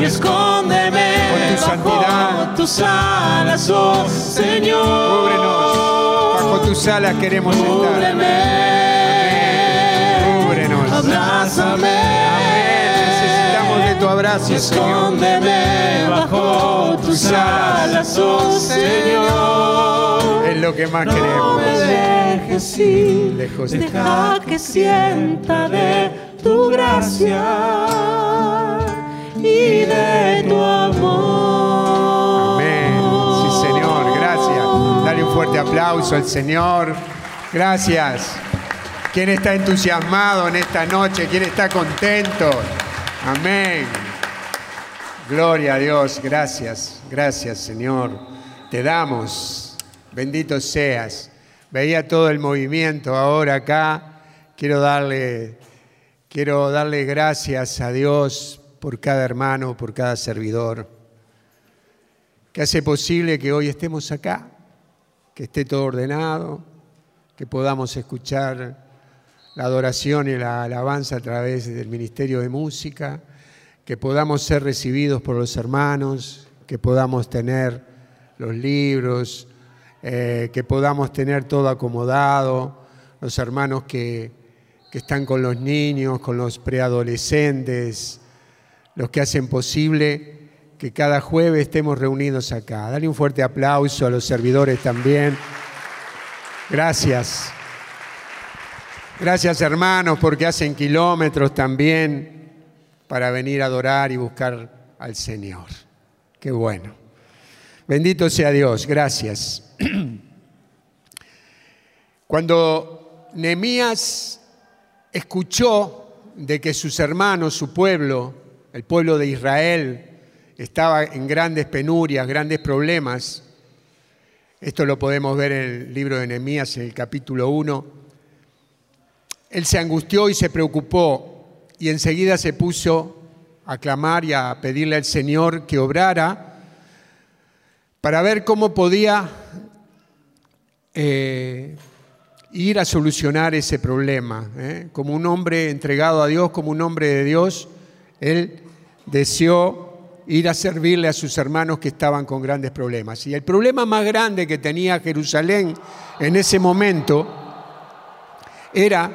y escóndeme Con tu bajo santidad. tus alas, oh Señor. cúbrenos. Bajo tus alas queremos estar. Cúbreme, Cúbrenos. abrázame, Necesitamos de tu abrazo, y Señor. escóndeme bajo tus alas, oh Señor. Es lo que más No me queremos. dejes ir, Lejos de deja que sienta de tu gracia y de tu amor. Amén. Sí, Señor. Gracias. Dale un fuerte aplauso al Señor. Gracias. ¿Quién está entusiasmado en esta noche? ¿Quién está contento? Amén. Gloria a Dios. Gracias. Gracias, Señor. Te damos. Bendito seas. Veía todo el movimiento ahora acá. Quiero darle, quiero darle gracias a Dios por cada hermano, por cada servidor que hace posible que hoy estemos acá, que esté todo ordenado, que podamos escuchar la adoración y la alabanza a través del Ministerio de Música, que podamos ser recibidos por los hermanos, que podamos tener los libros, eh, que podamos tener todo acomodado, los hermanos que, que están con los niños, con los preadolescentes, los que hacen posible que cada jueves estemos reunidos acá. Dale un fuerte aplauso a los servidores también. Gracias. Gracias hermanos porque hacen kilómetros también para venir a adorar y buscar al Señor. Qué bueno. Bendito sea Dios. Gracias. Cuando Nehemías escuchó de que sus hermanos, su pueblo, el pueblo de Israel, estaba en grandes penurias, grandes problemas. Esto lo podemos ver en el libro de Nehemías, en el capítulo 1. Él se angustió y se preocupó y enseguida se puso a clamar y a pedirle al Señor que obrara para ver cómo podía eh, ir a solucionar ese problema. ¿eh? Como un hombre entregado a Dios, como un hombre de Dios, él deseó ir a servirle a sus hermanos que estaban con grandes problemas. Y el problema más grande que tenía Jerusalén en ese momento era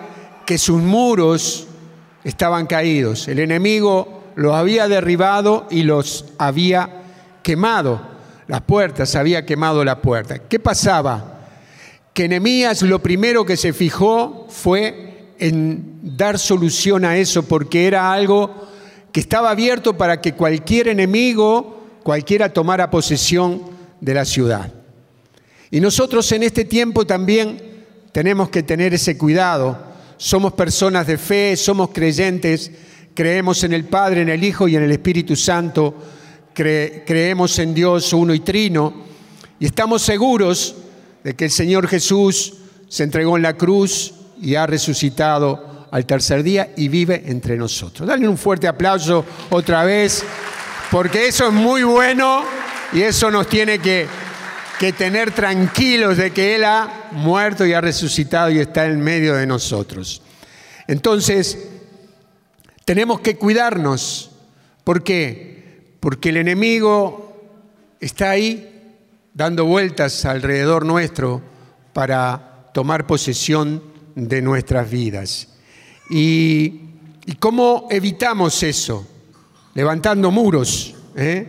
que sus muros estaban caídos. El enemigo los había derribado y los había quemado. Las puertas, había quemado la puerta. ¿Qué pasaba? Que Nehemías lo primero que se fijó fue en dar solución a eso porque era algo que estaba abierto para que cualquier enemigo, cualquiera tomara posesión de la ciudad. Y nosotros en este tiempo también tenemos que tener ese cuidado. Somos personas de fe, somos creyentes, creemos en el Padre, en el Hijo y en el Espíritu Santo, cre creemos en Dios uno y trino, y estamos seguros de que el Señor Jesús se entregó en la cruz y ha resucitado al tercer día y vive entre nosotros. Dale un fuerte aplauso otra vez, porque eso es muy bueno y eso nos tiene que, que tener tranquilos de que Él ha muerto y ha resucitado y está en medio de nosotros. Entonces, tenemos que cuidarnos. ¿Por qué? Porque el enemigo está ahí dando vueltas alrededor nuestro para tomar posesión de nuestras vidas. ¿Y, cómo evitamos eso? Levantando muros. ¿eh?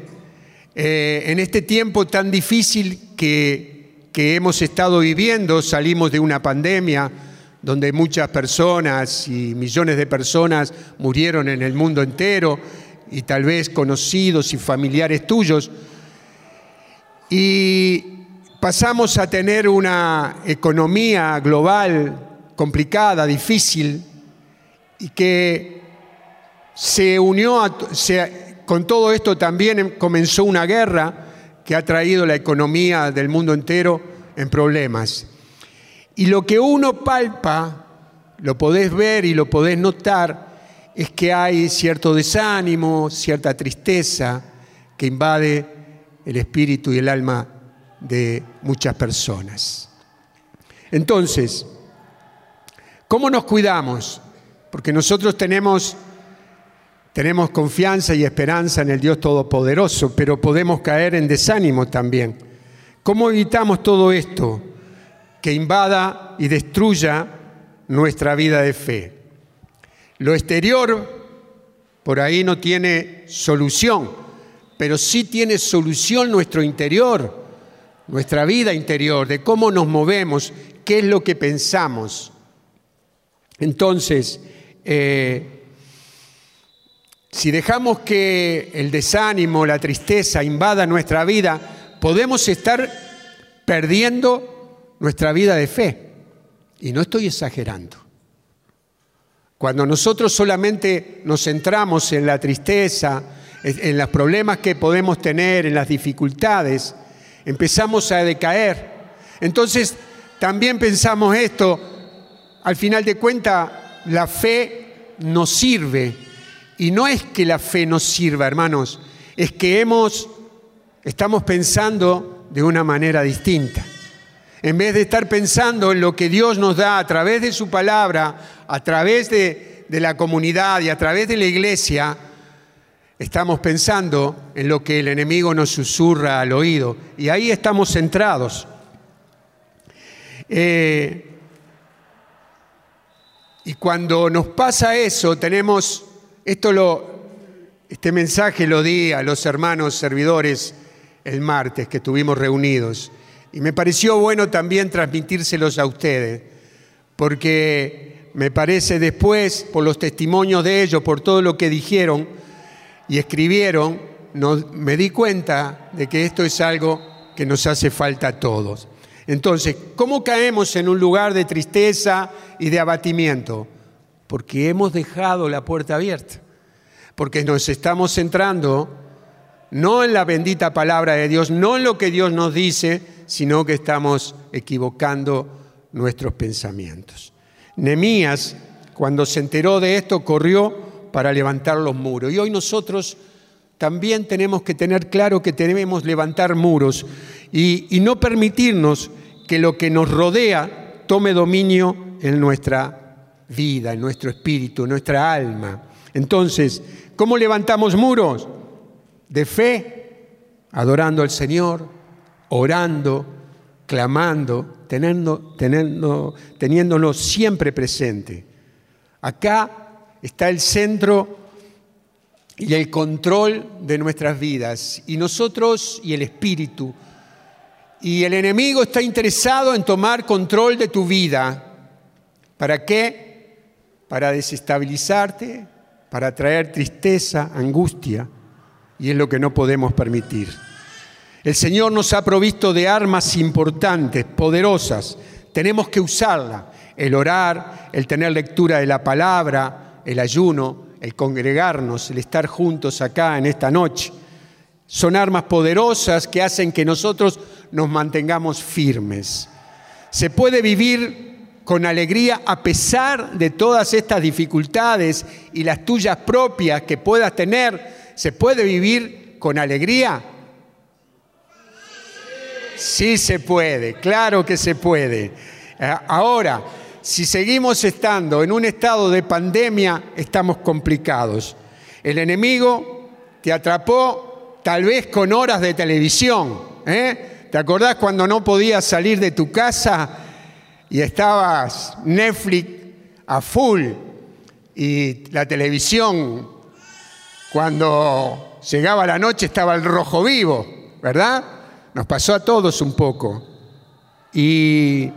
Eh, en este tiempo tan difícil que, que hemos estado viviendo, salimos de una pandemia donde muchas personas y millones de personas murieron en el mundo entero y tal vez conocidos y familiares tuyos. Y pasamos a tener una economía global complicada, difícil, y que se unió a, con todo esto también comenzó una guerra que ha traído la economía del mundo entero en problemas. Y lo que uno palpa, lo podés ver y lo podés notar, es que hay cierto desánimo, cierta tristeza que invade el espíritu y el alma de muchas personas. Entonces, ¿cómo nos cuidamos? Porque nosotros tenemos, tenemos confianza y esperanza en el Dios Todopoderoso, pero podemos caer en desánimo también. ¿Cómo evitamos todo esto que invada y destruya nuestra vida de fe? Lo exterior por ahí no tiene solución, pero sí tiene solución nuestro interior, nuestra vida interior, de cómo nos movemos, qué es lo que pensamos. Entonces, eh, si dejamos que el desánimo, la tristeza invada nuestra vida, podemos estar perdiendo nuestra vida de fe. Y no estoy exagerando. Cuando nosotros solamente nos centramos en la tristeza, en los problemas que podemos tener, en las dificultades, empezamos a decaer. Entonces, también pensamos esto, al final de cuentas, la fe nos sirve. Y no es que la fe nos sirva, hermanos, es que hemos, estamos pensando de una manera distinta. En vez de estar pensando en lo que Dios nos da a través de su palabra, a través de, de la comunidad y a través de la iglesia, estamos pensando en lo que el enemigo nos susurra al oído. Y ahí estamos centrados. Eh, y cuando nos pasa eso, tenemos, esto lo, este mensaje lo di a los hermanos servidores el martes que estuvimos reunidos. Y me pareció bueno también transmitírselos a ustedes, porque me parece después, por los testimonios de ellos, por todo lo que dijeron y escribieron, me di cuenta de que esto es algo que nos hace falta a todos. Entonces, ¿cómo caemos en un lugar de tristeza y de abatimiento? Porque hemos dejado la puerta abierta, porque nos estamos centrando no en la bendita palabra de Dios, no en lo que Dios nos dice, sino que estamos equivocando nuestros pensamientos. Nemías, cuando se enteró de esto, corrió para levantar los muros. Y hoy nosotros también tenemos que tener claro que debemos levantar muros y, y no permitirnos que lo que nos rodea tome dominio en nuestra vida, en nuestro espíritu, en nuestra alma. Entonces, ¿cómo levantamos muros? De fe, adorando al Señor, orando, clamando, teniendo, teniendo, teniéndonos siempre presente. Acá está el centro y el control de nuestras vidas. Y nosotros y el Espíritu y el enemigo está interesado en tomar control de tu vida. ¿Para qué? Para desestabilizarte, para traer tristeza, angustia, y es lo que no podemos permitir. El Señor nos ha provisto de armas importantes, poderosas. Tenemos que usarla. El orar, el tener lectura de la palabra, el ayuno, el congregarnos, el estar juntos acá en esta noche. Son armas poderosas que hacen que nosotros nos mantengamos firmes. Se puede vivir con alegría a pesar de todas estas dificultades y las tuyas propias que puedas tener. ¿Se puede vivir con alegría? Sí se puede, claro que se puede. Eh, ahora, si seguimos estando en un estado de pandemia, estamos complicados. El enemigo te atrapó tal vez con horas de televisión. ¿eh? ¿Te acordás cuando no podías salir de tu casa y estabas Netflix a full y la televisión, cuando llegaba la noche estaba el rojo vivo, ¿verdad? Nos pasó a todos un poco. Y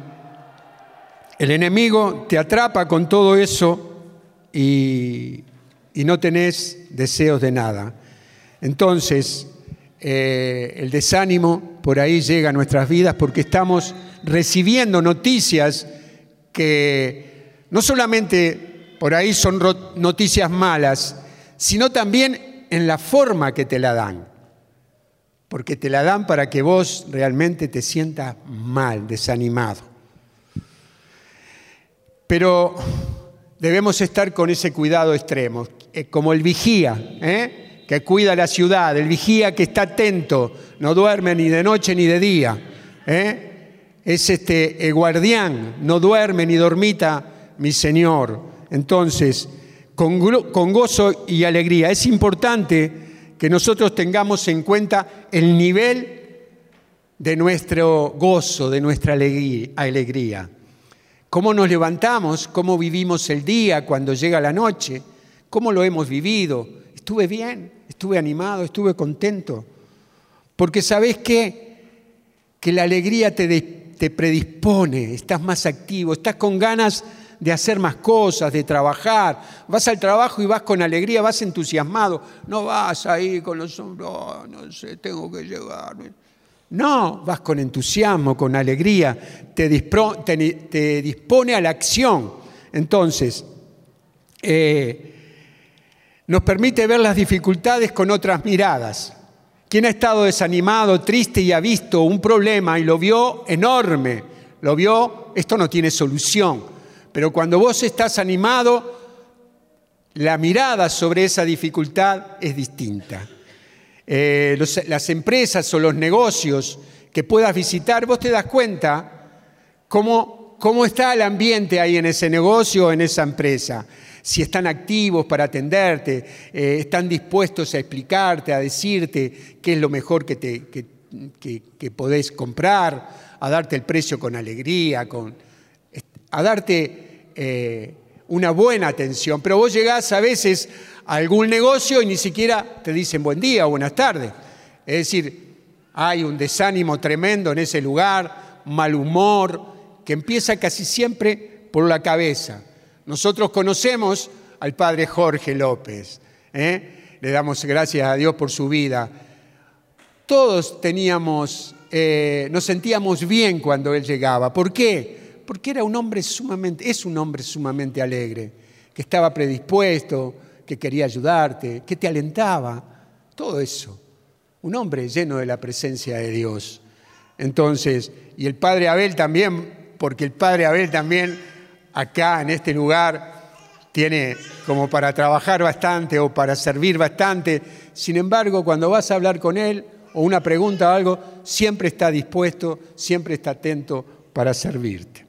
el enemigo te atrapa con todo eso y, y no tenés deseos de nada. Entonces, eh, el desánimo por ahí llega a nuestras vidas porque estamos recibiendo noticias que no solamente por ahí son noticias malas, sino también en la forma que te la dan. Porque te la dan para que vos realmente te sientas mal, desanimado. Pero debemos estar con ese cuidado extremo, eh, como el vigía, ¿eh? Que cuida la ciudad, el vigía que está atento, no duerme ni de noche ni de día. ¿eh? Es este guardián, no duerme ni dormita mi Señor. Entonces, con, con gozo y alegría. Es importante que nosotros tengamos en cuenta el nivel de nuestro gozo, de nuestra alegría. Cómo nos levantamos, cómo vivimos el día cuando llega la noche, cómo lo hemos vivido. Estuve bien, estuve animado, estuve contento. Porque sabes qué? Que la alegría te, te predispone, estás más activo, estás con ganas de hacer más cosas, de trabajar. Vas al trabajo y vas con alegría, vas entusiasmado. No vas ahí con los hombros, oh, no sé, tengo que llegar. No, vas con entusiasmo, con alegría, te, dispone a la acción. Entonces, eh, nos permite ver las dificultades con otras miradas. Quien ha estado desanimado, triste y ha visto un problema y lo vio enorme, lo vio, esto no tiene solución. Pero cuando vos estás animado, la mirada sobre esa dificultad es distinta. Eh, las empresas o los negocios que puedas visitar, vos te das cuenta cómo, cómo está el ambiente ahí en ese negocio o en esa empresa. Si están activos para atenderte, eh, están dispuestos a explicarte, a decirte qué es lo mejor que, te, que, podés comprar, a darte el precio con alegría, con, a darte eh, una buena atención. Pero vos llegás a veces algún negocio y ni siquiera te dicen buen día o buenas tardes. Es decir, hay un desánimo tremendo en ese lugar, mal humor, que empieza casi siempre por la cabeza. Nosotros conocemos al padre Jorge López, ¿eh? le damos gracias a Dios por su vida. Todos teníamos, eh, nos sentíamos bien cuando él llegaba. ¿Por qué? Porque era un hombre sumamente, es un hombre sumamente alegre, que estaba predispuesto, que quería ayudarte, que te alentaba, todo eso. Un hombre lleno de la presencia de Dios. Entonces, y el padre Abel también, porque el padre Abel también acá en este lugar tiene como para trabajar bastante o para servir bastante. Sin embargo, cuando vas a hablar con él o una pregunta o algo, siempre está dispuesto, siempre está atento para servirte.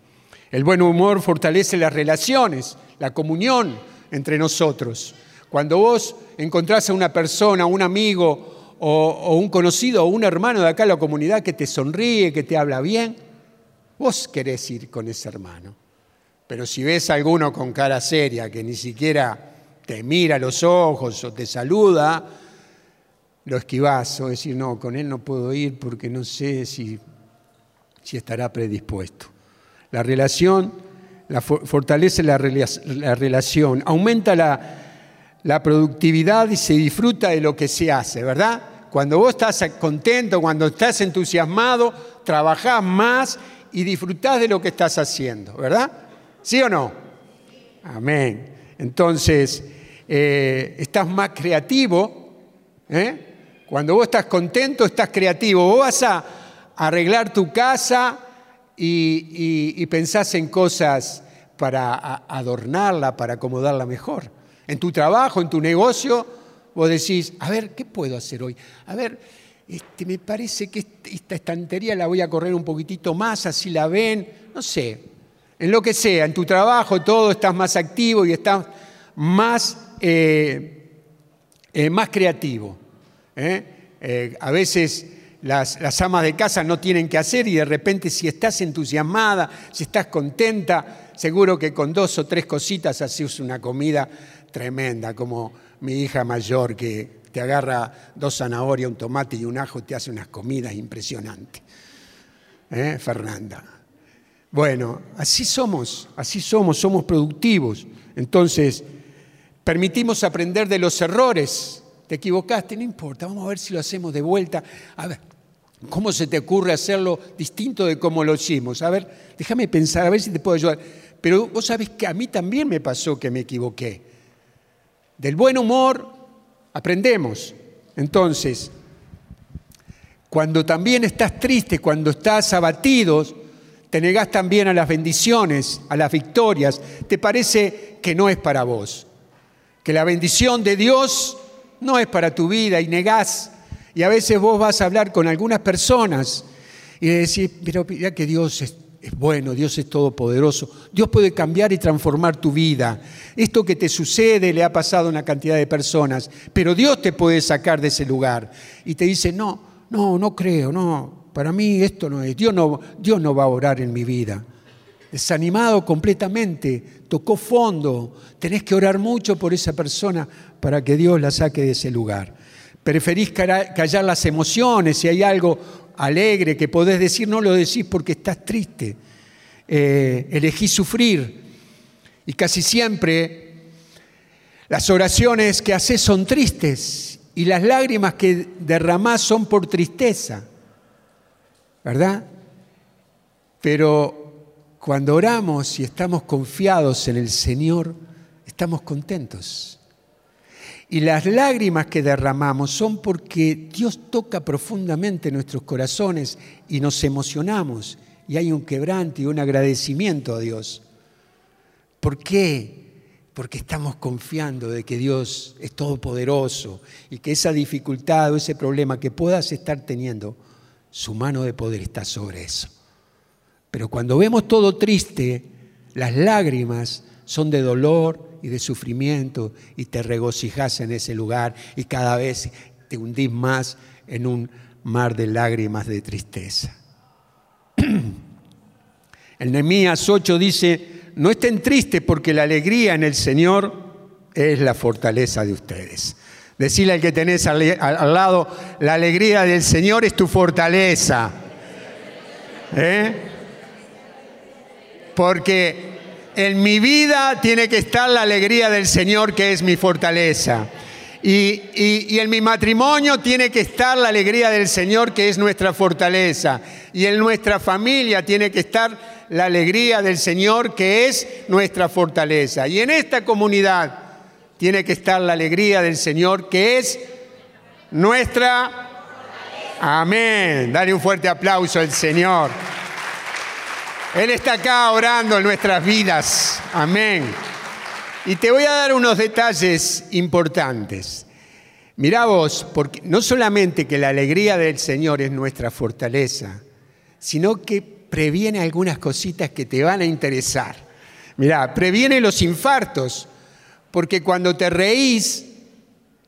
El buen humor fortalece las relaciones, la comunión entre nosotros. Cuando vos encontrás a una persona, un amigo o, un conocido o un hermano de acá en la comunidad que te sonríe, que te habla bien, vos querés ir con ese hermano. Pero si ves a alguno con cara seria que ni siquiera te mira los ojos o te saluda, lo esquivás o decir, no, con él no puedo ir porque no sé si, si estará predispuesto. La relación la, fortalece la, la relación, aumenta la, la productividad y se disfruta de lo que se hace, ¿verdad? Cuando vos estás contento, cuando estás entusiasmado, trabajás más y disfrutás de lo que estás haciendo, ¿verdad? ¿Sí o no? Amén. Entonces, eh, estás más creativo. ¿eh? Cuando vos estás contento, estás creativo. Vos vas a arreglar tu casa y, y pensás en cosas para adornarla, para acomodarla mejor en tu trabajo, en tu negocio, vos decís, a ver, ¿qué puedo hacer hoy? A ver, este, me parece que esta estantería la voy a correr un poquitito más, así la ven, no sé, en lo que sea, en tu trabajo todo estás más activo y estás más, eh, eh, más creativo. ¿eh? a veces las, las, amas de casa no tienen que hacer y de repente si estás entusiasmada, si estás contenta, seguro que con dos o tres cositas haces una comida tremenda, como mi hija mayor que te agarra dos zanahorias, un tomate y un ajo te hace unas comidas impresionantes. ¿Eh, Fernanda? Bueno, así somos, así somos, somos productivos. Entonces, permitimos aprender de los errores. Te equivocaste, no importa, vamos a ver si lo hacemos de vuelta. A ver, ¿cómo se te ocurre hacerlo distinto de cómo lo hicimos? A ver, déjame pensar, a ver si te puedo ayudar. Pero vos sabés que a mí también me pasó que me equivoqué. Del buen humor aprendemos. Entonces, cuando también estás triste, cuando estás abatido, te negás también a las bendiciones, a las victorias, te parece que no es para vos, que la bendición de Dios no es para tu vida y negás. Y a veces vos vas a hablar con algunas personas y decís, pero ya que Dios es, es bueno, Dios es todopoderoso, Dios puede cambiar y transformar tu vida. Esto que te sucede le ha pasado a una cantidad de personas, pero Dios te puede sacar de ese lugar. Y te dice, no, no, no creo, no, para mí esto no es, Dios no, Dios no va a orar en mi vida. Desanimado completamente, tocó fondo, tenés que orar mucho por esa persona para que Dios la saque de ese lugar. Preferís callar las emociones, si hay algo alegre que podés decir, no lo decís porque estás triste. Eh, elegís sufrir. Y casi siempre las oraciones que haces son tristes y las lágrimas que derramás son por tristeza. ¿Verdad? Pero cuando oramos y estamos confiados en el Señor, estamos contentos. Y las lágrimas que derramamos son porque Dios toca profundamente nuestros corazones y nos emocionamos y hay un quebranto y un agradecimiento a Dios. ¿Por qué? Porque estamos confiando de que Dios es todopoderoso y que esa dificultad o ese problema que puedas estar teniendo, su mano de poder está sobre eso. Pero cuando vemos todo triste, las lágrimas son de dolor y de sufrimiento y te regocijas en ese lugar y cada vez te hundís más en un mar de lágrimas de tristeza. El Nehemías 8 dice, no estén tristes porque la alegría en el Señor es la fortaleza de ustedes. Decirle al que tenés al, lado, la alegría del Señor es tu fortaleza. ¿Eh? Porque en mi vida tiene que estar la alegría del Señor que es mi fortaleza. Y, y, en mi matrimonio tiene que estar la alegría del Señor que es nuestra fortaleza. Y en nuestra familia tiene que estar la alegría del Señor que es nuestra fortaleza. Y en esta comunidad tiene que estar la alegría del Señor, que es nuestra... Amén. Dale un fuerte aplauso al Señor. Él está acá orando en nuestras vidas. Amén. Y te voy a dar unos detalles importantes. Mirá vos, porque no solamente que la alegría del Señor es nuestra fortaleza, sino que previene algunas cositas que te van a interesar. Mirá, previene los infartos. Porque cuando te reís,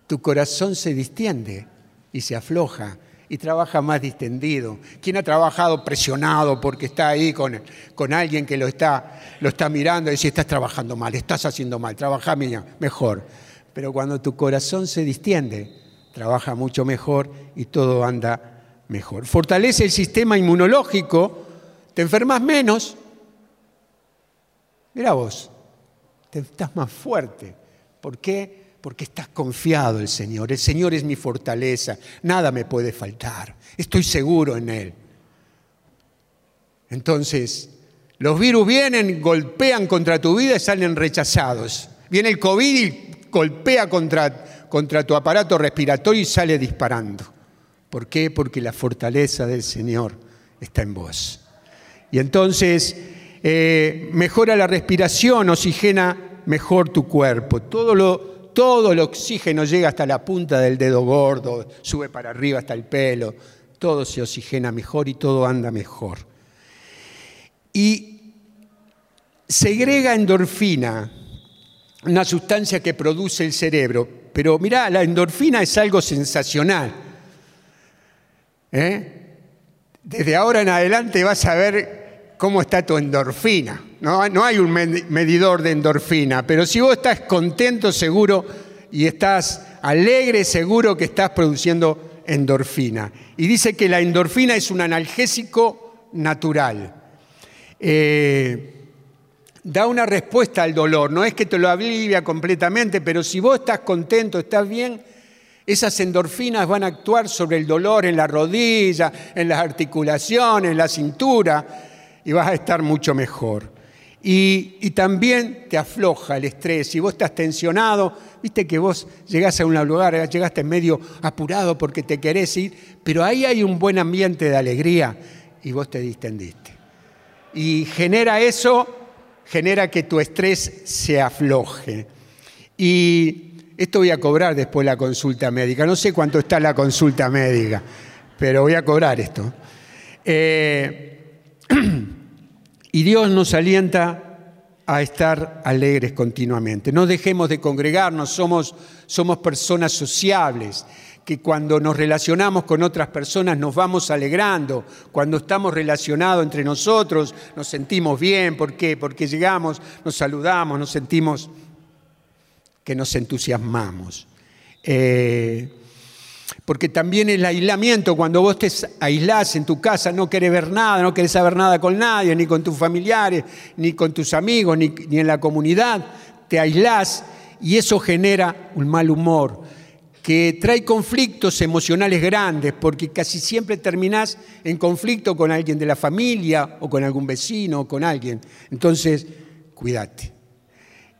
tu corazón se distiende y se afloja y trabaja más distendido. ¿Quién ha trabajado presionado porque está ahí con, con alguien que lo está, lo está mirando y dice, estás trabajando mal, estás haciendo mal, trabaja mejor? Pero cuando tu corazón se distiende, trabaja mucho mejor y todo anda mejor. Fortalece el sistema inmunológico, te enfermas menos. Mira vos, estás más fuerte. ¿Por qué? Porque estás confiado en el Señor. El Señor es mi fortaleza. Nada me puede faltar. Estoy seguro en Él. Entonces, los virus vienen, golpean contra tu vida y salen rechazados. Viene el COVID y golpea contra, contra tu aparato respiratorio y sale disparando. ¿Por qué? Porque la fortaleza del Señor está en vos. Y entonces eh, mejora la respiración, oxigena mejor tu cuerpo. Todo, todo el oxígeno llega hasta la punta del dedo gordo, sube para arriba hasta el pelo. Todo se oxigena mejor y todo anda mejor. Y segrega endorfina, una sustancia que produce el cerebro. Pero mirá, la endorfina es algo sensacional. ¿Eh? Desde ahora en adelante vas a ver cómo está tu endorfina. No, hay un medidor de endorfina, pero si vos estás contento, seguro, y estás alegre, seguro que estás produciendo endorfina. Y dice que la endorfina es un analgésico natural. Eh, da una respuesta al dolor, no es que te lo alivia completamente, pero si vos estás contento, estás bien, esas endorfinas van a actuar sobre el dolor en la rodilla, en las articulaciones, en la cintura, y vas a estar mucho mejor. Y, también te afloja el estrés. Si vos estás tensionado, viste que vos llegás a un lugar, llegaste medio apurado porque te querés ir, pero ahí hay un buen ambiente de alegría y vos te distendiste. y genera eso, genera que tu estrés se afloje. Y esto voy a cobrar después la consulta médica. No sé cuánto está la consulta médica, pero voy a cobrar esto. Eh, y Dios nos alienta a estar alegres continuamente. No dejemos de congregarnos, somos, somos personas sociables, que cuando nos relacionamos con otras personas nos vamos alegrando, cuando estamos relacionados entre nosotros nos sentimos bien, ¿por qué? Porque llegamos, nos saludamos, nos sentimos que nos entusiasmamos. Eh, porque también el aislamiento, cuando vos te aislás en tu casa, no querés ver nada, no querés saber nada con nadie, ni con tus familiares, ni con tus amigos, ni, ni en la comunidad, te aislás y eso genera un mal humor que trae conflictos emocionales grandes, porque casi siempre terminás en conflicto con alguien de la familia o con algún vecino o con alguien. Entonces, cuídate.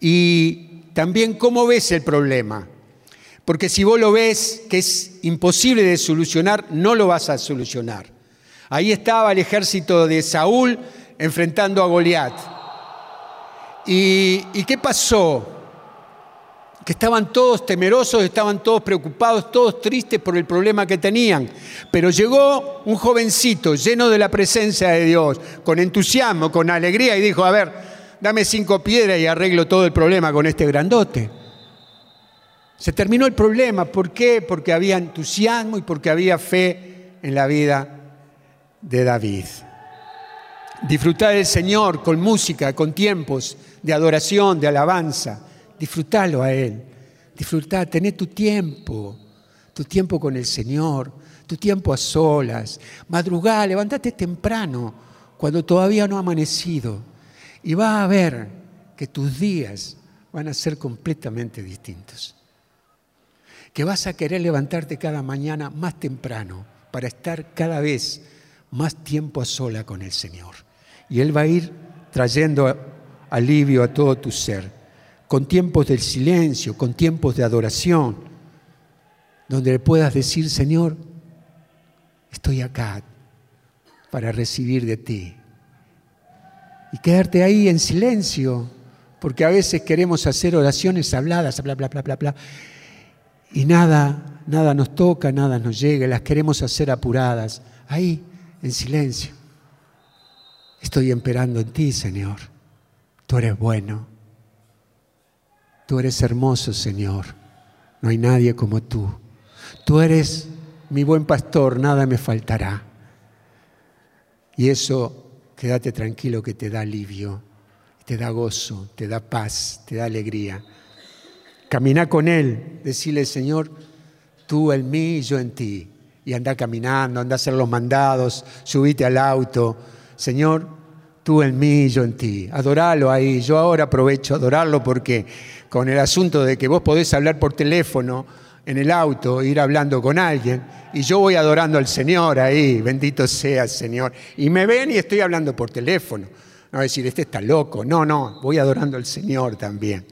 Y también cómo ves el problema. Porque si vos lo ves que es imposible de solucionar, no lo vas a solucionar. Ahí estaba el ejército de Saúl enfrentando a Goliat. ¿Y, ¿Y qué pasó? que estaban todos temerosos, estaban todos preocupados, todos tristes por el problema que tenían. Pero llegó un jovencito lleno de la presencia de Dios, con entusiasmo, con alegría, y dijo, a ver, dame cinco piedras y arreglo todo el problema con este grandote. Se terminó el problema. ¿Por qué? Porque había entusiasmo y porque había fe en la vida de David. Disfrutar del Señor con música, con tiempos de adoración, de alabanza. Disfrútalo a Él. Disfrutá, tené tu tiempo, tu tiempo con el Señor, tu tiempo a solas. Madrugá, levántate temprano, cuando todavía no ha amanecido. Y vas a ver que tus días van a ser completamente distintos que vas a querer levantarte cada mañana más temprano para estar cada vez más tiempo a sola con el Señor. Y Él va a ir trayendo alivio a todo tu ser, con tiempos del silencio, con tiempos de adoración, donde le puedas decir, Señor, estoy acá para recibir de ti. Y quedarte ahí en silencio, porque a veces queremos hacer oraciones habladas, bla, bla, bla, bla, bla, y nada, nada nos toca, nada nos llega, las queremos hacer apuradas, ahí, en silencio. Estoy esperando en ti, Señor. Tú eres bueno. Tú eres hermoso, Señor. No hay nadie como tú. Tú eres mi buen pastor, nada me faltará. Y eso, quédate tranquilo que te da alivio, te da gozo, te da paz, te da alegría. Camina con Él, decirle, Señor, tú en mí y yo en ti. Y anda caminando, anda a hacer los mandados, subite al auto. Señor, tú en mí y yo en ti. Adoralo ahí. Yo ahora aprovecho adorarlo porque con el asunto de que vos podés hablar por teléfono en el auto, ir hablando con alguien, y yo voy adorando al Señor ahí, bendito sea el Señor. Y me ven y estoy hablando por teléfono. No decir, este está loco. No, no, voy adorando al Señor también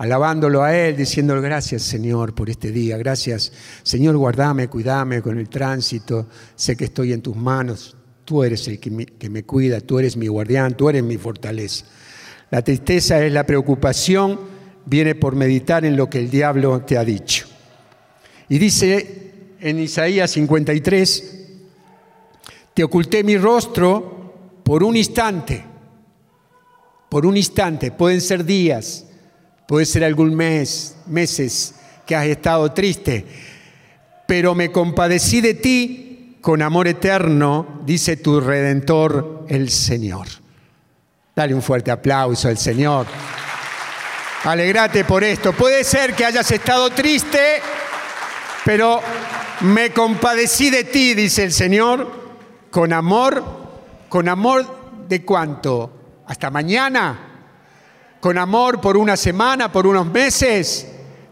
alabándolo a Él, diciendo gracias Señor por este día, gracias Señor, guardame, cuidame con el tránsito, sé que estoy en tus manos, tú eres el que me, que me cuida, tú eres mi guardián, tú eres mi fortaleza. La tristeza es la preocupación, viene por meditar en lo que el diablo te ha dicho. Y dice en Isaías 53, te oculté mi rostro por un instante, por un instante, pueden ser días, Puede ser algún mes, meses que has estado triste, pero me compadecí de ti con amor eterno, dice tu redentor el Señor. Dale un fuerte aplauso al Señor. Alegrate por esto. Puede ser que hayas estado triste, pero me compadecí de ti, dice el Señor, con amor, con amor de cuánto? Hasta mañana con amor por una semana, por unos meses,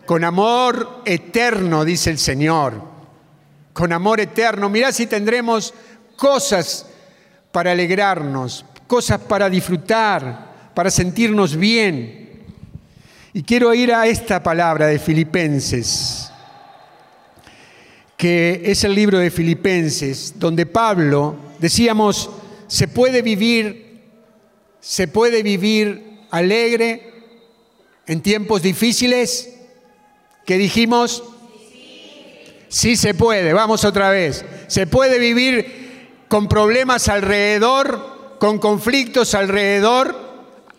con amor eterno, dice el Señor, con amor eterno. Mirá si tendremos cosas para alegrarnos, cosas para disfrutar, para sentirnos bien. Y quiero ir a esta palabra de Filipenses, que es el libro de Filipenses, donde Pablo, decíamos, se puede vivir ¿Se puede vivir alegre en tiempos difíciles? ¿Qué dijimos? Sí se puede, vamos otra vez. ¿Se puede vivir con problemas alrededor, con conflictos alrededor?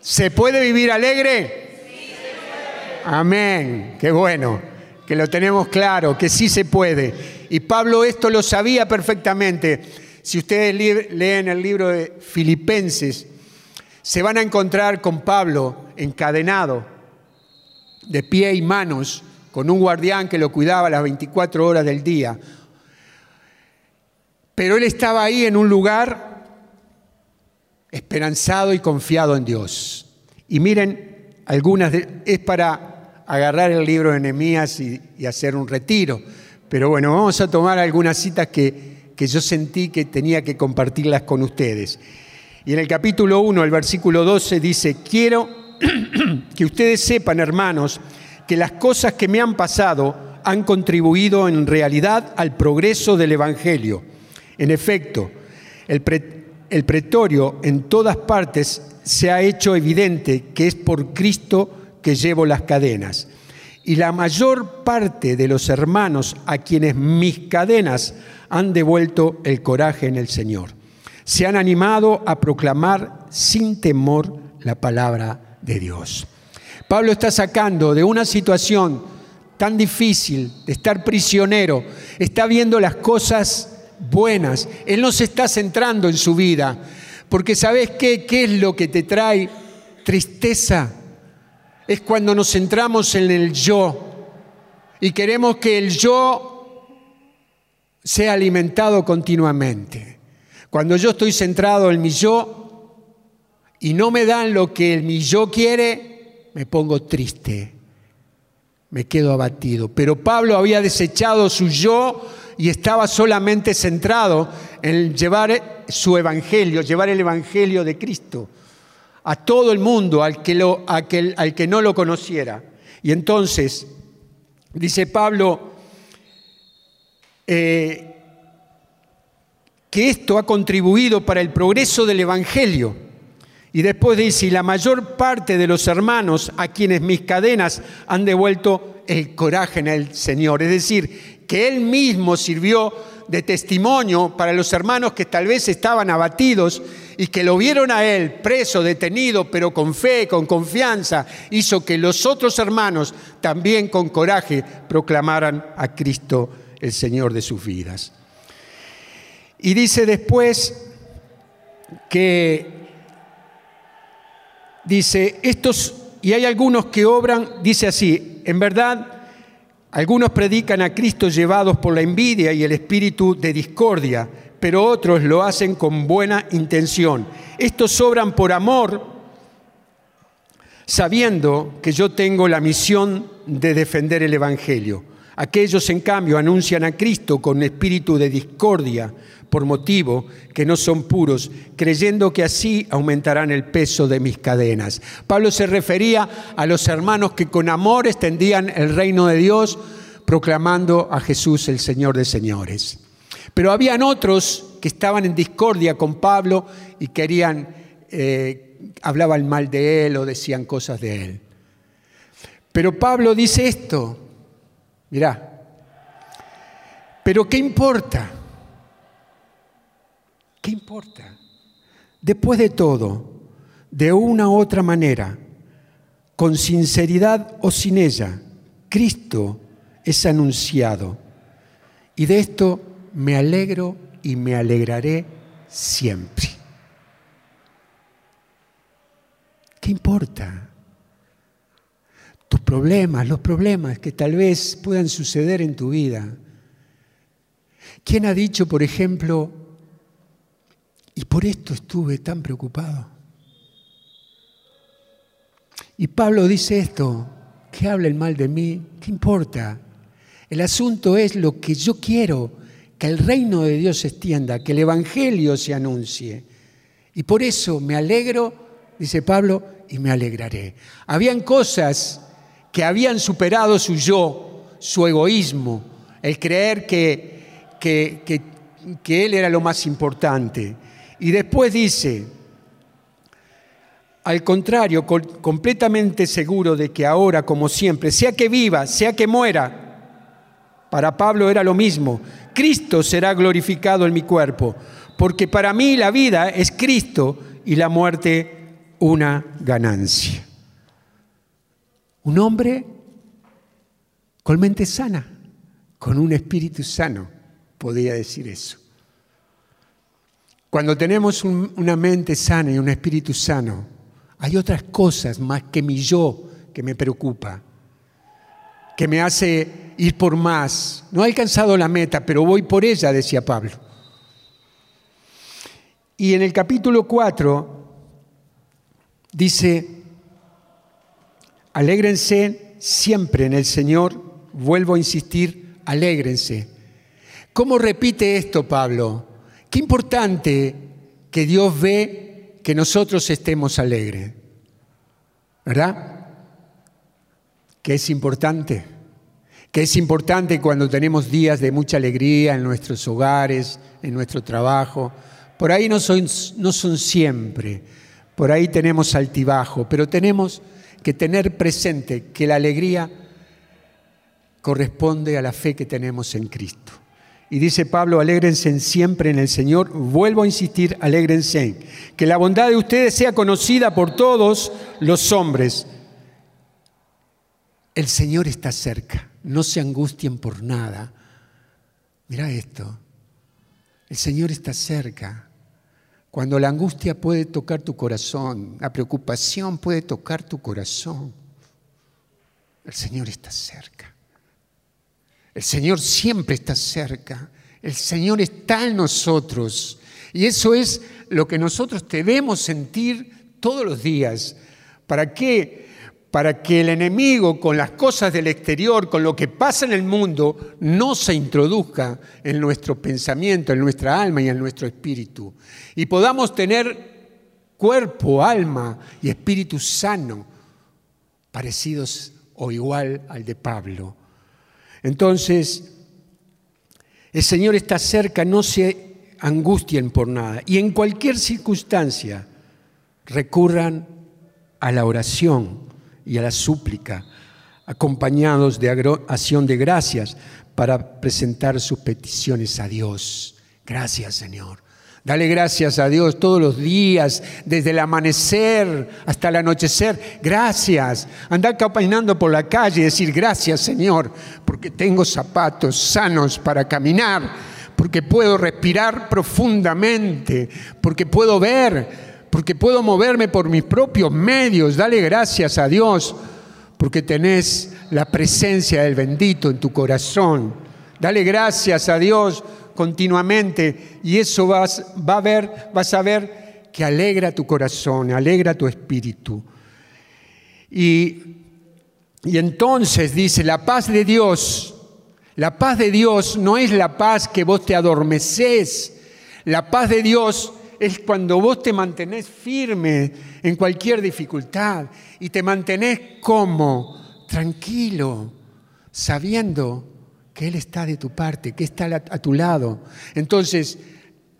¿Se puede vivir alegre? Sí se puede. Amén, qué bueno, que lo tenemos claro, que sí se puede. Y Pablo esto lo sabía perfectamente. Si ustedes leen el libro de Filipenses, se van a encontrar con Pablo encadenado, de pie y manos, con un guardián que lo cuidaba las 24 horas del día. Pero él estaba ahí en un lugar esperanzado y confiado en Dios. Y miren, algunas es para agarrar el libro de Nehemías y, y, hacer un retiro. Pero bueno, vamos a tomar algunas citas que, que yo sentí que tenía que compartirlas con ustedes. Y en el capítulo 1, el versículo 12 dice, quiero que ustedes sepan, hermanos, que las cosas que me han pasado han contribuido en realidad al progreso del Evangelio. En efecto, el, el pretorio en todas partes se ha hecho evidente que es por Cristo que llevo las cadenas. Y la mayor parte de los hermanos a quienes mis cadenas han devuelto el coraje en el Señor. Se han animado a proclamar sin temor la palabra de Dios. Pablo está sacando de una situación tan difícil, de estar prisionero, está viendo las cosas buenas. Él no se está centrando en su vida, porque ¿sabes qué? ¿Qué es lo que te trae tristeza? Es cuando nos centramos en el yo y queremos que el yo sea alimentado continuamente. Cuando yo estoy centrado en mi yo y no me dan lo que mi yo quiere, me pongo triste, me quedo abatido. Pero Pablo había desechado su yo y estaba solamente centrado en llevar su evangelio, llevar el evangelio de Cristo a todo el mundo, al que, lo, al que no lo conociera. Y entonces, dice Pablo, eh, que esto ha contribuido para el progreso del Evangelio. Y después dice, la mayor parte de los hermanos a quienes mis cadenas han devuelto el coraje en el Señor. Es decir, que Él mismo sirvió de testimonio para los hermanos que tal vez estaban abatidos y que lo vieron a Él preso, detenido, pero con fe, con confianza, hizo que los otros hermanos también con coraje proclamaran a Cristo el Señor de sus vidas. Y dice después que dice, estos, y hay algunos que obran, dice así, en verdad, algunos predican a Cristo llevados por la envidia y el espíritu de discordia, pero otros lo hacen con buena intención. Estos obran por amor, sabiendo que yo tengo la misión de defender el Evangelio. Aquellos, en cambio, anuncian a Cristo con espíritu de discordia por motivo que no son puros, creyendo que así aumentarán el peso de mis cadenas. Pablo se refería a los hermanos que con amor extendían el reino de Dios, proclamando a Jesús el Señor de señores. Pero habían otros que estaban en discordia con Pablo y querían, eh, hablaban mal de él o decían cosas de él. Pero Pablo dice esto, Mirá, pero ¿qué importa? ¿Qué importa? Después de todo, de una u otra manera, con sinceridad o sin ella, Cristo es anunciado. Y de esto me alegro y me alegraré siempre. ¿Qué importa? tus problemas, los problemas que tal vez puedan suceder en tu vida. ¿Quién ha dicho, por ejemplo, y por esto estuve tan preocupado? Y Pablo dice esto, que habla el mal de mí, ¿qué importa? El asunto es lo que yo quiero, que el reino de Dios se extienda, que el Evangelio se anuncie. Y por eso me alegro, dice Pablo, y me alegraré. Habían cosas que habían superado su yo, su egoísmo, el creer que, que, que, Él era lo más importante. Y después dice, Al contrario, completamente seguro de que ahora, como siempre, sea que viva, sea que muera, para Pablo era lo mismo, Cristo será glorificado en mi cuerpo, porque para mí la vida es Cristo y la muerte una ganancia. Un hombre con mente sana, con un espíritu sano, podría decir eso. Cuando tenemos una mente sana y un espíritu sano, hay otras cosas más que mi yo que me preocupa, que me hace ir por más. No he alcanzado la meta, pero voy por ella, decía Pablo. Y en el capítulo 4 dice, alégrense siempre en el Señor, vuelvo a insistir, alégrense. ¿Cómo repite esto Pablo? Qué importante que Dios ve que nosotros estemos alegres. ¿Verdad? Que es importante. Que es importante cuando tenemos días de mucha alegría en nuestros hogares, en nuestro trabajo. Por ahí no son, no son siempre. Por ahí tenemos altibajo, pero tenemos que tener presente que la alegría corresponde a la fe que tenemos en Cristo. Y dice Pablo, alégrense siempre en el Señor. Vuelvo a insistir, alégrense. Que la bondad de ustedes sea conocida por todos los hombres. El Señor está cerca. No se angustien por nada. Mira esto. El Señor está cerca. Cuando la angustia puede tocar tu corazón, la preocupación puede tocar tu corazón, el Señor está cerca. El Señor siempre está cerca. El Señor está en nosotros. Y eso es lo que nosotros debemos sentir todos los días. ¿Para qué? Para que el enemigo con las cosas del exterior, con lo que pasa en el mundo, no se introduzca en nuestro pensamiento, en nuestra alma y en nuestro espíritu. Y podamos tener cuerpo, alma y espíritu sano, parecidos o igual al de Pablo. Entonces, el Señor está cerca, no se angustien por nada. Y en cualquier circunstancia, recurran a la oración y a la súplica, acompañados de acción de gracias para presentar sus peticiones a Dios. Gracias, Señor. Dale gracias a Dios todos los días, desde el amanecer hasta el anochecer. Gracias. Andar caminando por la calle y decir gracias Señor, porque tengo zapatos sanos para caminar, porque puedo respirar profundamente, porque puedo ver, porque puedo moverme por mis propios medios. Dale gracias a Dios, porque tenés la presencia del bendito en tu corazón. Dale gracias a Dios continuamente y eso vas, va a ver, vas a ver que alegra tu corazón, alegra tu espíritu. Y, y entonces dice, la paz de Dios, la paz de Dios no es la paz que vos te adormeces, la paz de Dios es cuando vos te mantenés firme en cualquier dificultad y te mantenés como, tranquilo, sabiendo que Él está de tu parte, que está a tu lado. Entonces,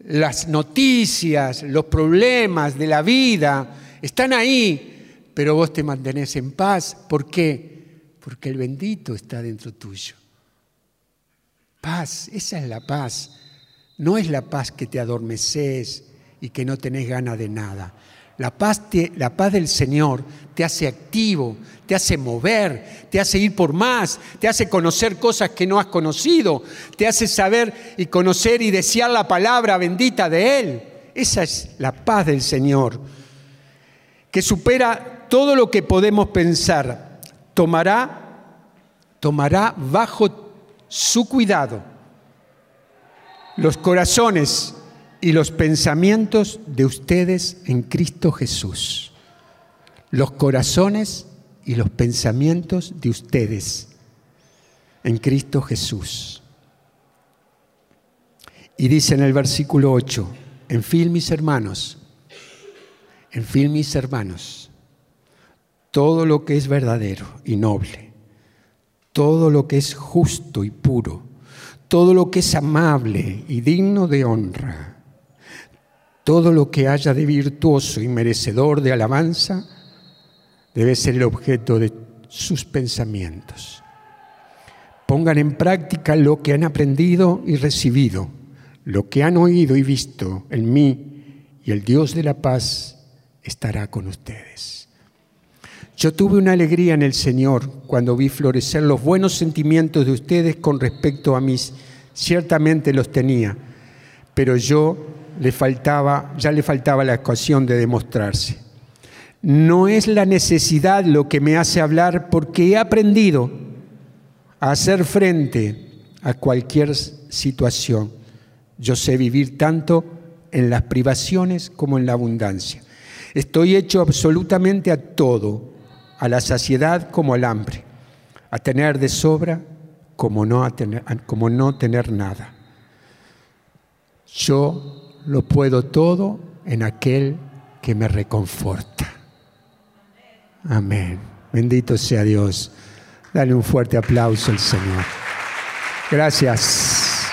las noticias, los problemas de la vida están ahí, pero vos te mantenés en paz. ¿Por qué? Porque el bendito está dentro tuyo. Paz, esa es la paz. No es la paz que te adormeces y que no tenés ganas de nada. La paz, la paz del Señor te hace activo, te hace mover, te hace ir por más, te hace conocer cosas que no has conocido, te hace saber y conocer y desear la palabra bendita de Él. Esa es la paz del Señor, que supera todo lo que podemos pensar. Tomará, tomará bajo su cuidado los corazones y los pensamientos de ustedes en Cristo Jesús. Los corazones y los pensamientos de ustedes en Cristo Jesús. Y dice en el versículo 8, en fin mis hermanos, en fin mis hermanos, todo lo que es verdadero y noble, todo lo que es justo y puro, todo lo que es amable y digno de honra, Todo lo que haya de virtuoso y merecedor de alabanza debe ser el objeto de sus pensamientos. Pongan en práctica lo que han aprendido y recibido, lo que han oído y visto en mí, y el Dios de la paz estará con ustedes. Yo tuve una alegría en el Señor cuando vi florecer los buenos sentimientos de ustedes con respecto a mis, ciertamente los tenía, pero yo le faltaba, ya le faltaba la ocasión de demostrarse. No es la necesidad lo que me hace hablar porque he aprendido a hacer frente a cualquier situación. Yo sé vivir tanto en las privaciones como en la abundancia. Estoy hecho absolutamente a todo a la saciedad como al hambre, a tener de sobra como no, a tener, como no tener nada. Yo lo puedo todo en aquel que me reconforta. Amén. Bendito sea Dios. Dale un fuerte aplauso al Señor. Gracias.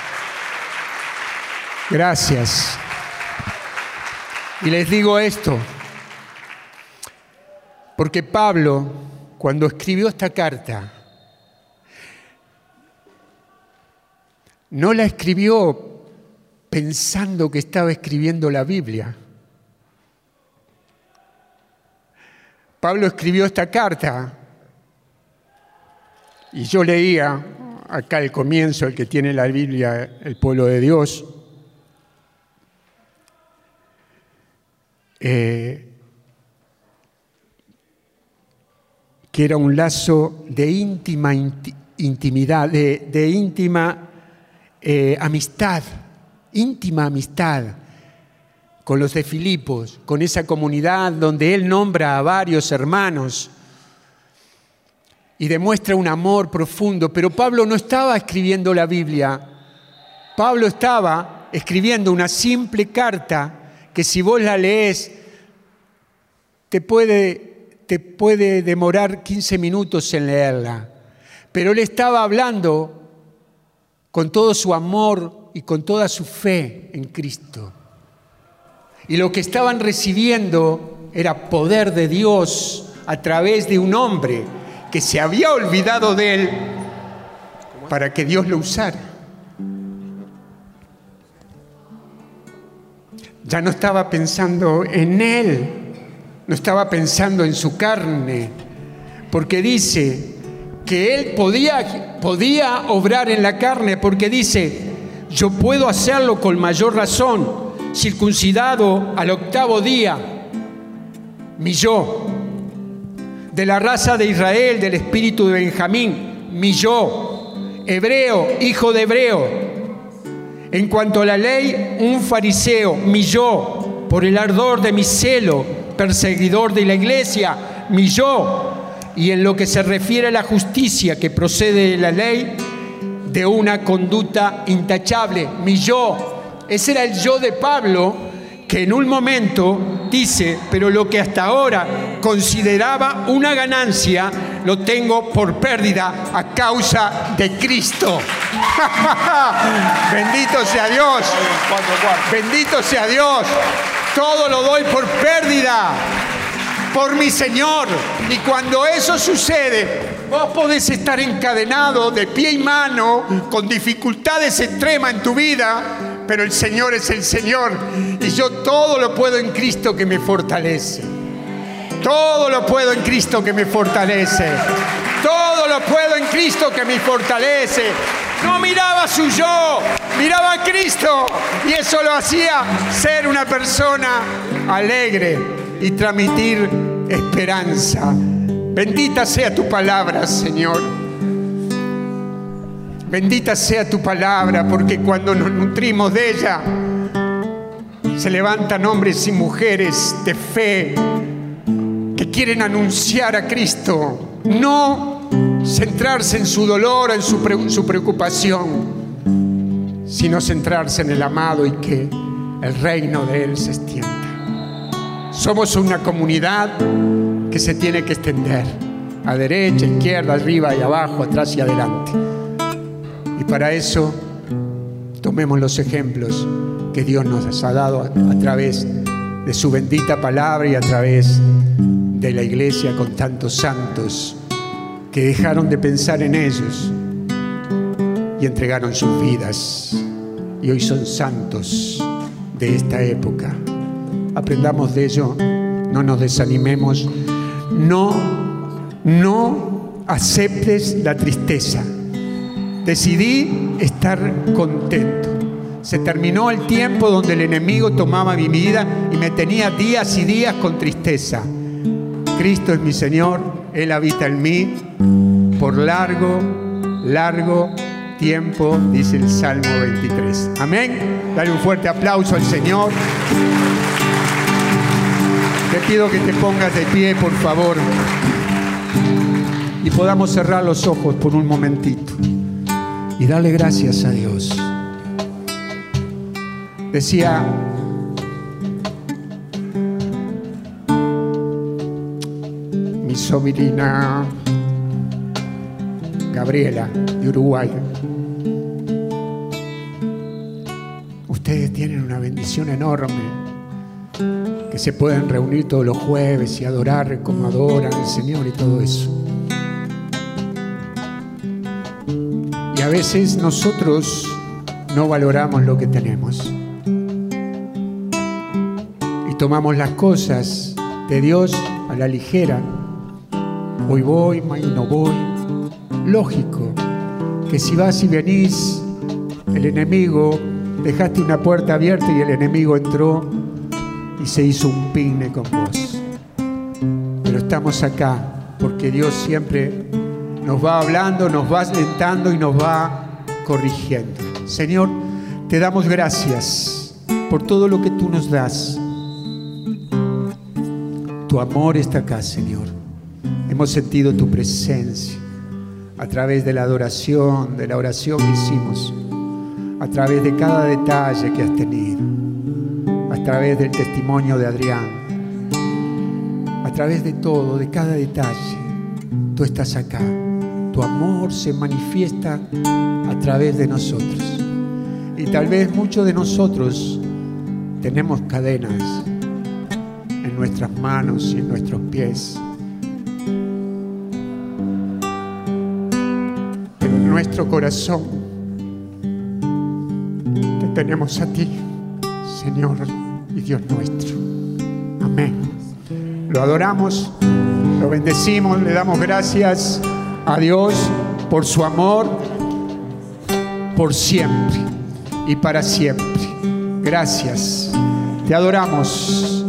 Gracias. Y les digo esto, porque Pablo, cuando escribió esta carta, no la escribió pensando que estaba escribiendo la Biblia. Pablo escribió esta carta y yo leía acá el comienzo, el que tiene la Biblia, el pueblo de Dios. Eh, que era un lazo de íntima intimidad, de, íntima eh, amistad, íntima amistad con los de Filipos, con esa comunidad donde él nombra a varios hermanos y demuestra un amor profundo. Pero Pablo no estaba escribiendo la Biblia, Pablo estaba escribiendo una simple carta que si vos la lees te puede te puede demorar 15 minutos en leerla, pero él estaba hablando con todo su amor y con toda su fe en Cristo. Y lo que estaban recibiendo era poder de Dios a través de un hombre que se había olvidado de él para que Dios lo usara. Ya no estaba pensando en él, no estaba pensando en su carne, porque dice que él podía, podía obrar en la carne, porque dice, yo puedo hacerlo con mayor razón, circuncidado al octavo día, mi yo, de la raza de Israel, del espíritu de Benjamín, mi yo, hebreo, hijo de hebreo. En cuanto a la ley, un fariseo, mi yo, por el ardor de mi celo, perseguidor de la iglesia, mi yo. Y en lo que se refiere a la justicia que procede de la ley, de una conducta intachable, mi yo. Ese era el yo de Pablo que en un momento dice, pero lo que hasta ahora consideraba una ganancia, lo tengo por pérdida a causa de Cristo. Bendito sea Dios. Bendito sea Dios. Todo lo doy por pérdida, por mi Señor. Y cuando eso sucede, vos podés estar encadenado de pie y mano, con dificultades extremas en tu vida, pero el Señor es el Señor. Y yo todo lo puedo en Cristo que me fortalece. Todo lo puedo en Cristo que me fortalece. Todo lo puedo en Cristo que me fortalece. No miraba su yo, miraba a Cristo. Y eso lo hacía ser una persona alegre y transmitir esperanza. Bendita sea tu palabra, Señor. Bendita sea tu palabra, porque cuando nos nutrimos de ella, se levantan hombres y mujeres de fe que quieren anunciar a Cristo, no centrarse en su dolor, en su, preocupación, sino centrarse en el amado y que el reino de Él se extienda. Somos una comunidad se tiene que extender a derecha, izquierda, arriba y abajo, atrás y adelante. Y para eso tomemos los ejemplos que Dios nos ha dado a, a través de su bendita palabra y a través de la iglesia con tantos santos que dejaron de pensar en ellos y entregaron sus vidas y hoy son santos de esta época. Aprendamos de ello, no nos desanimemos, no, no aceptes la tristeza. Decidí estar contento. Se terminó el tiempo donde el enemigo tomaba mi vida y me tenía días y días con tristeza. Cristo es mi Señor, Él habita en mí por largo, largo tiempo, dice el Salmo 23. Amén. Dale un fuerte aplauso al Señor. Te pido que te pongas de pie, por favor, y podamos cerrar los ojos por un momentito y darle gracias a Dios. Decía mi sobrina Gabriela de Uruguay. Ustedes tienen una bendición enorme, que se pueden reunir todos los jueves y adorar como adoran al Señor y todo eso. Y a veces nosotros no valoramos lo que tenemos. Y tomamos las cosas de Dios a la ligera. Hoy voy, mañana no voy lógico que si vas y venís, el enemigo, dejaste una puerta abierta y el enemigo entró y se hizo un pigne con vos. Pero estamos acá porque Dios siempre nos va hablando, nos va alentando y nos va corrigiendo. Señor, te damos gracias por todo lo que tú nos das. Tu amor está acá, Señor. Hemos sentido tu presencia a través de la adoración, de la oración que hicimos, a través de cada detalle que has tenido, través del testimonio de Adrián, a través de todo, de cada detalle. Tú estás acá. Tu amor se manifiesta a través de nosotros. Y tal vez muchos de nosotros tenemos cadenas en nuestras manos y en nuestros pies nuestro corazón. Te tenemos a ti, Señor Dios nuestro. Amén. Lo adoramos, lo bendecimos, le damos gracias a Dios por su amor, por siempre y para siempre. Gracias. Te adoramos.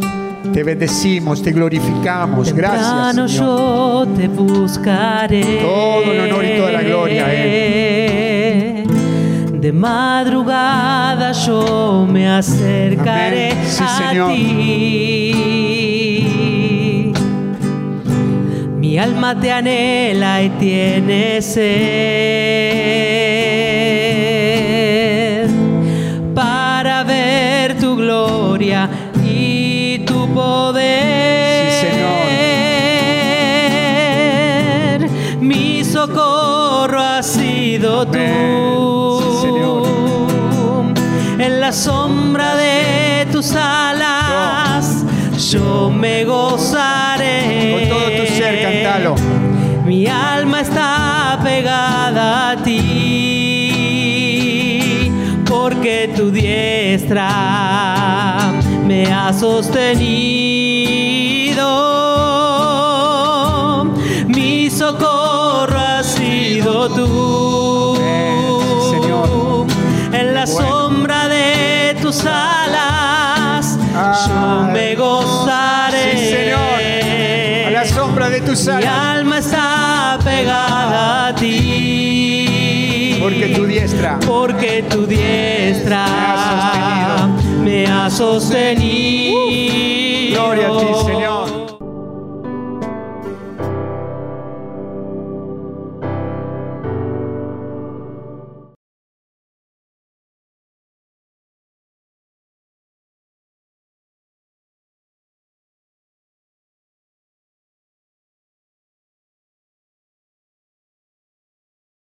Te bendecimos, te glorificamos. Gracias. Señor. yo te buscaré. Todo el honor y toda la gloria a Él. De madrugada yo me acercaré sí, a señor. ti. Mi alma te anhela y tiene sed para ver tu gloria y tu poder. Sí, Señor. Mi socorro ha sido tú. La sombra de tus alas yo me gozaré. Con todo tu ser, cántalo. Mi alma está pegada a ti, porque tu diestra me ha sostenido. Mi alma está pegada a ti. Porque tu diestra. Porque tu diestra. Me ha sostenido. Gloria a ti, Señor.